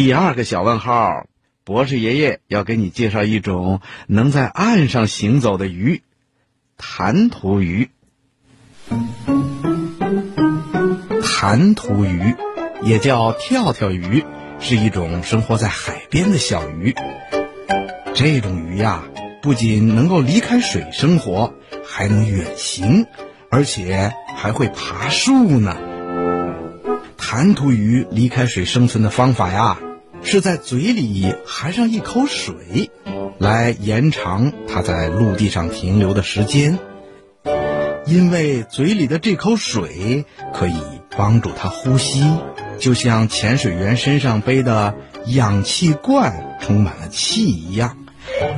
第二个小问号，博士爷爷要给你介绍一种能在岸上行走的鱼——弹涂鱼。弹涂鱼也叫跳跳鱼，是一种生活在海边的小鱼。这种鱼呀，不仅能够离开水生活，还能远行，而且还会爬树呢。弹涂鱼离开水生存的方法呀，是在嘴里含上一口水，来延长它在陆地上停留的时间。因为嘴里的这口水可以帮助它呼吸，就像潜水员身上背的氧气罐充满了气一样，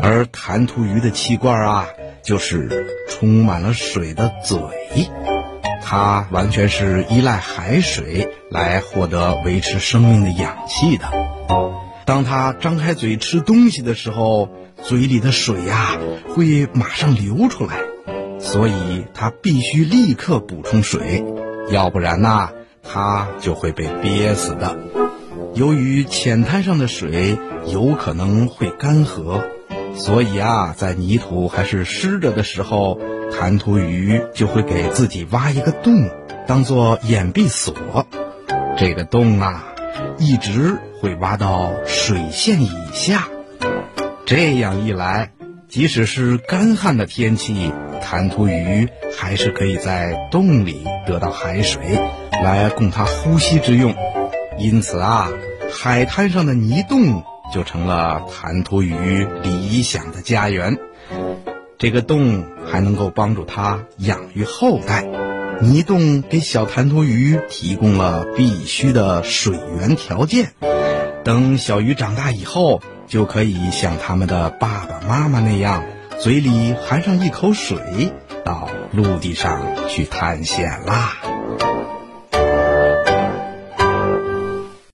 而弹涂鱼的气罐啊，就是充满了水的嘴。它完全是依赖海水来获得维持生命的氧气的。当它张开嘴吃东西的时候，嘴里的水呀会马上流出来，所以它必须立刻补充水，要不然呐，它就会被憋死的。由于浅滩上的水有可能会干涸，所以啊，在泥土还是湿着的时候。弹涂鱼就会给自己挖一个洞，当做掩蔽所。这个洞啊，一直会挖到水线以下。这样一来，即使是干旱的天气，弹涂鱼还是可以在洞里得到海水，来供它呼吸之用。因此啊，海滩上的泥洞就成了弹涂鱼理想的家园。这个洞还能够帮助它养育后代，泥洞给小弹涂鱼提供了必须的水源条件。等小鱼长大以后，就可以像他们的爸爸妈妈那样，嘴里含上一口水，到陆地上去探险啦。